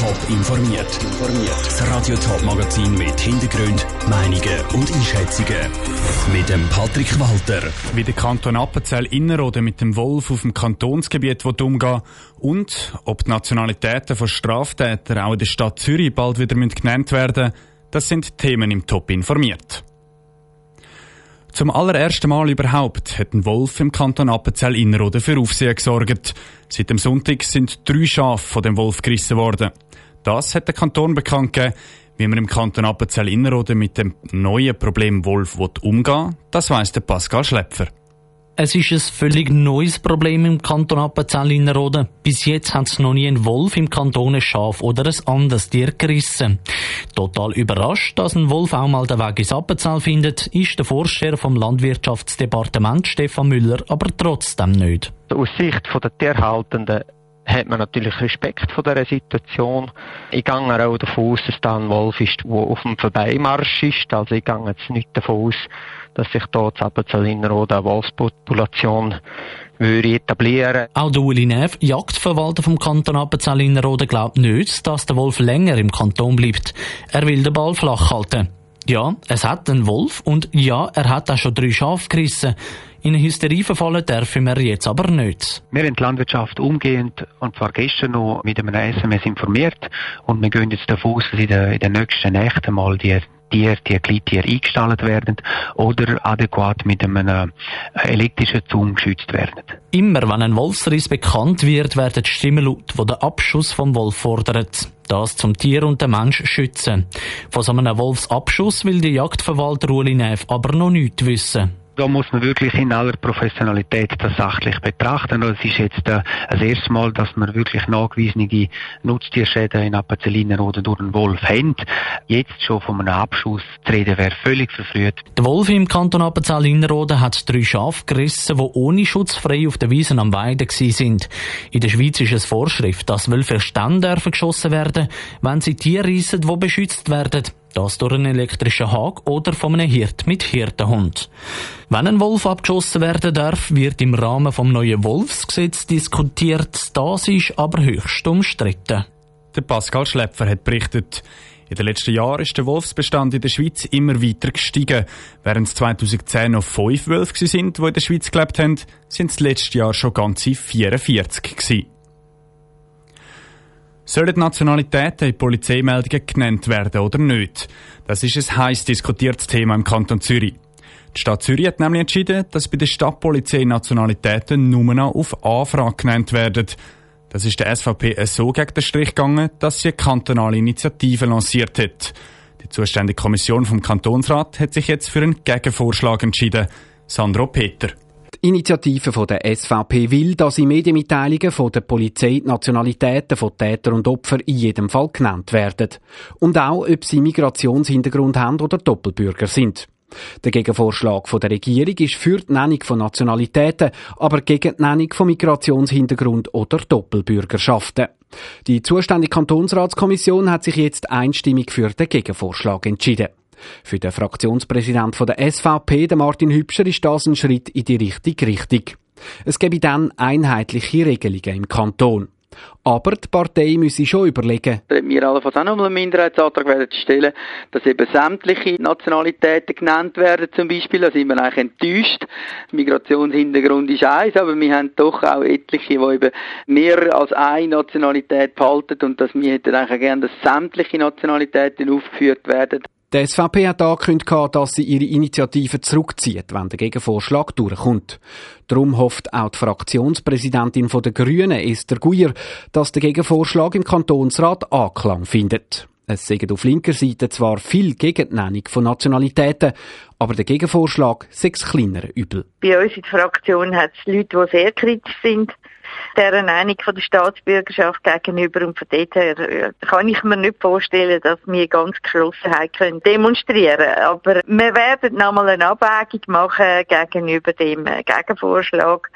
Top informiert. Das Radio Top Magazin mit Hintergrund, Meinungen und Einschätzungen mit dem Patrick Walter. Wie der Kanton Appenzell Innerrhoden mit dem Wolf auf dem Kantonsgebiet umgehen und ob die Nationalitäten von Straftätern auch in der Stadt Zürich bald wieder genannt werden, das sind Themen im Top informiert. Zum allerersten Mal überhaupt hat ein Wolf im Kanton Appenzell Innerrhoden für Aufsehen gesorgt. Seit dem Sonntag sind drei Schafe von dem Wolf gerissen worden. Das hat der Kanton bekannt gegeben. Wie man im Kanton Appenzell Innerrhoden mit dem neuen Problem Wolf umgehen will, das weiss der Pascal Schlepfer. Es ist ein völlig neues Problem im Kanton Appenzell Innerrhoden. Bis jetzt hat es noch nie ein Wolf im Kanton ein Schaf oder ein anderes Tier gerissen. Total überrascht, dass ein Wolf auch mal den Weg ins Appenzell findet, ist der Vorsteher vom Landwirtschaftsdepartement Stefan Müller aber trotzdem nicht. Aus Sicht der Tierhaltenden hat man natürlich Respekt vor dieser Situation. Ich gehe auch davon aus, dass da ein Wolf ist, der auf dem Vorbeimarsch ist. Also ich gehe jetzt nicht davon aus, dass sich dort in Appenzell-Innerrhoden eine Wolfspopulation würde etablieren. Auch der Uli Neff, Jagdverwalter vom Kanton Appenzell-Innerrhoden, glaubt nicht, dass der Wolf länger im Kanton bleibt. Er will den Ball flach halten. Ja, es hat einen Wolf und ja, er hat auch schon drei Schafe gerissen. In eine Hysterie verfallen dürfen wir jetzt aber nicht. Wir haben die Landwirtschaft umgehend, und zwar gestern noch, mit einem SMS informiert und wir gehen jetzt davon aus, dass in den, in den nächsten Nächten mal die Tiere, die Gliedtiere eingestallt werden oder adäquat mit einem äh, elektrischen Zaun geschützt werden. Immer wenn ein Wolfsriss bekannt wird, werden die Stimmen laut, die den Abschuss vom Wolf fordern. Das zum Tier und den Mensch schützen. Von so einem Wolfsabschuss will der Jagdverwalter Uli Neff aber noch nichts wissen da muss man wirklich in aller Professionalität das sachlich betrachten. Es ist jetzt äh, das erste Mal, dass man wirklich nachgewiesene Nutztierschäden in Appenzelliner oder durch einen Wolf haben. Jetzt schon von einem Abschuss zu reden, wäre völlig verfrüht. Der Wolf im Kanton Appenzell-Innerrhoden hat drei Schafe gerissen, die ohne Schutz frei auf der Wiesen am Weiden sind. In der Schweiz ist es Vorschrift, dass Wölfe erst dann dürfen geschossen werden, wenn sie Tiere reissen, die beschützt werden. Das durch einen elektrischen Hag oder von einem Hirt mit Hirtenhund. Wenn ein Wolf abgeschossen werden darf, wird im Rahmen vom neuen Wolfsgesetz diskutiert. Das ist aber höchst umstritten. Der Pascal Schlepfer hat berichtet, in den letzten Jahren ist der Wolfsbestand in der Schweiz immer weiter gestiegen. Während es 2010 noch fünf Wölfe sind, die in der Schweiz gelebt haben, sind es letztes Jahr schon ganze 44 gewesen. Sollen Nationalitäten in Polizeimeldungen genannt werden oder nicht? Das ist ein heiß diskutiertes Thema im Kanton Zürich. Die Stadt Zürich hat nämlich entschieden, dass bei der Stadtpolizei Nationalitäten nur noch auf Anfrage genannt werden. Das ist der SVP so gegen den Strich gegangen, dass sie eine kantonale Initiative lanciert hat. Die zuständige Kommission vom Kantonsrat hat sich jetzt für einen Gegenvorschlag entschieden. Sandro Peter. Initiative von der SVP will, dass in Medienmitteilungen von der Polizei die Nationalitäten von Täter und Opfer in jedem Fall genannt werden. Und auch, ob sie Migrationshintergrund haben oder Doppelbürger sind. Der Gegenvorschlag von der Regierung ist für die Nennung von Nationalitäten, aber gegen die Nennung von Migrationshintergrund oder Doppelbürgerschaften. Die zuständige Kantonsratskommission hat sich jetzt einstimmig für den Gegenvorschlag entschieden. Für den Fraktionspräsident der SVP, Martin Hübscher, ist das ein Schritt in die richtige Richtung. Es gäbe dann einheitliche Regelungen im Kanton. Aber die Partei müsse schon überlegen. Wir allenfalls auch noch einen Minderheitsantrag werden stellen, dass eben sämtliche Nationalitäten genannt werden zum Beispiel. Da sind wir eigentlich enttäuscht. Migrationshintergrund ist eins, aber wir haben doch auch etliche, die eben mehr als eine Nationalität behalten und dass wir hätten eigentlich gerne, dass sämtliche Nationalitäten aufgeführt werden. Die SVP hat angekündigt, dass sie ihre Initiative zurückzieht, wenn der Gegenvorschlag durchkommt. Darum hofft auch die Fraktionspräsidentin der Grünen, Esther Guyer, dass der Gegenvorschlag im Kantonsrat Anklang findet. Es sagen auf linker Seite zwar viel gegen die Nennung von Nationalitäten, aber der Gegenvorschlag sechs kleinere Übel. Bei uns in der Fraktion hat es Leute, die sehr kritisch sind dieser Nennung von der Staatsbürgerschaft gegenüber. Und von dort her äh, kann ich mir nicht vorstellen, dass wir ganz Geschlossenheit können demonstrieren Aber wir werden nochmal eine Abwägung machen gegenüber dem äh, Gegenvorschlag,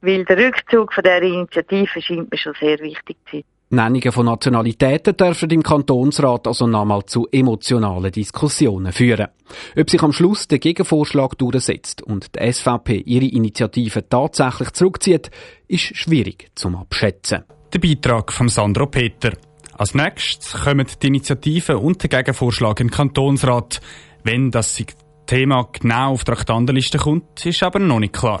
weil der Rückzug von dieser Initiative scheint mir schon sehr wichtig zu sein. Nennungen von Nationalitäten dürfen im Kantonsrat also nochmal zu emotionalen Diskussionen führen. Ob sich am Schluss der Gegenvorschlag durchsetzt und die SVP ihre Initiative tatsächlich zurückzieht, ist schwierig zum Abschätzen. Der Beitrag von Sandro Peter. Als nächstes kommen die Initiativen und der Gegenvorschlag im Kantonsrat. Wenn das Thema genau auf die Traktandenliste kommt, ist aber noch nicht klar.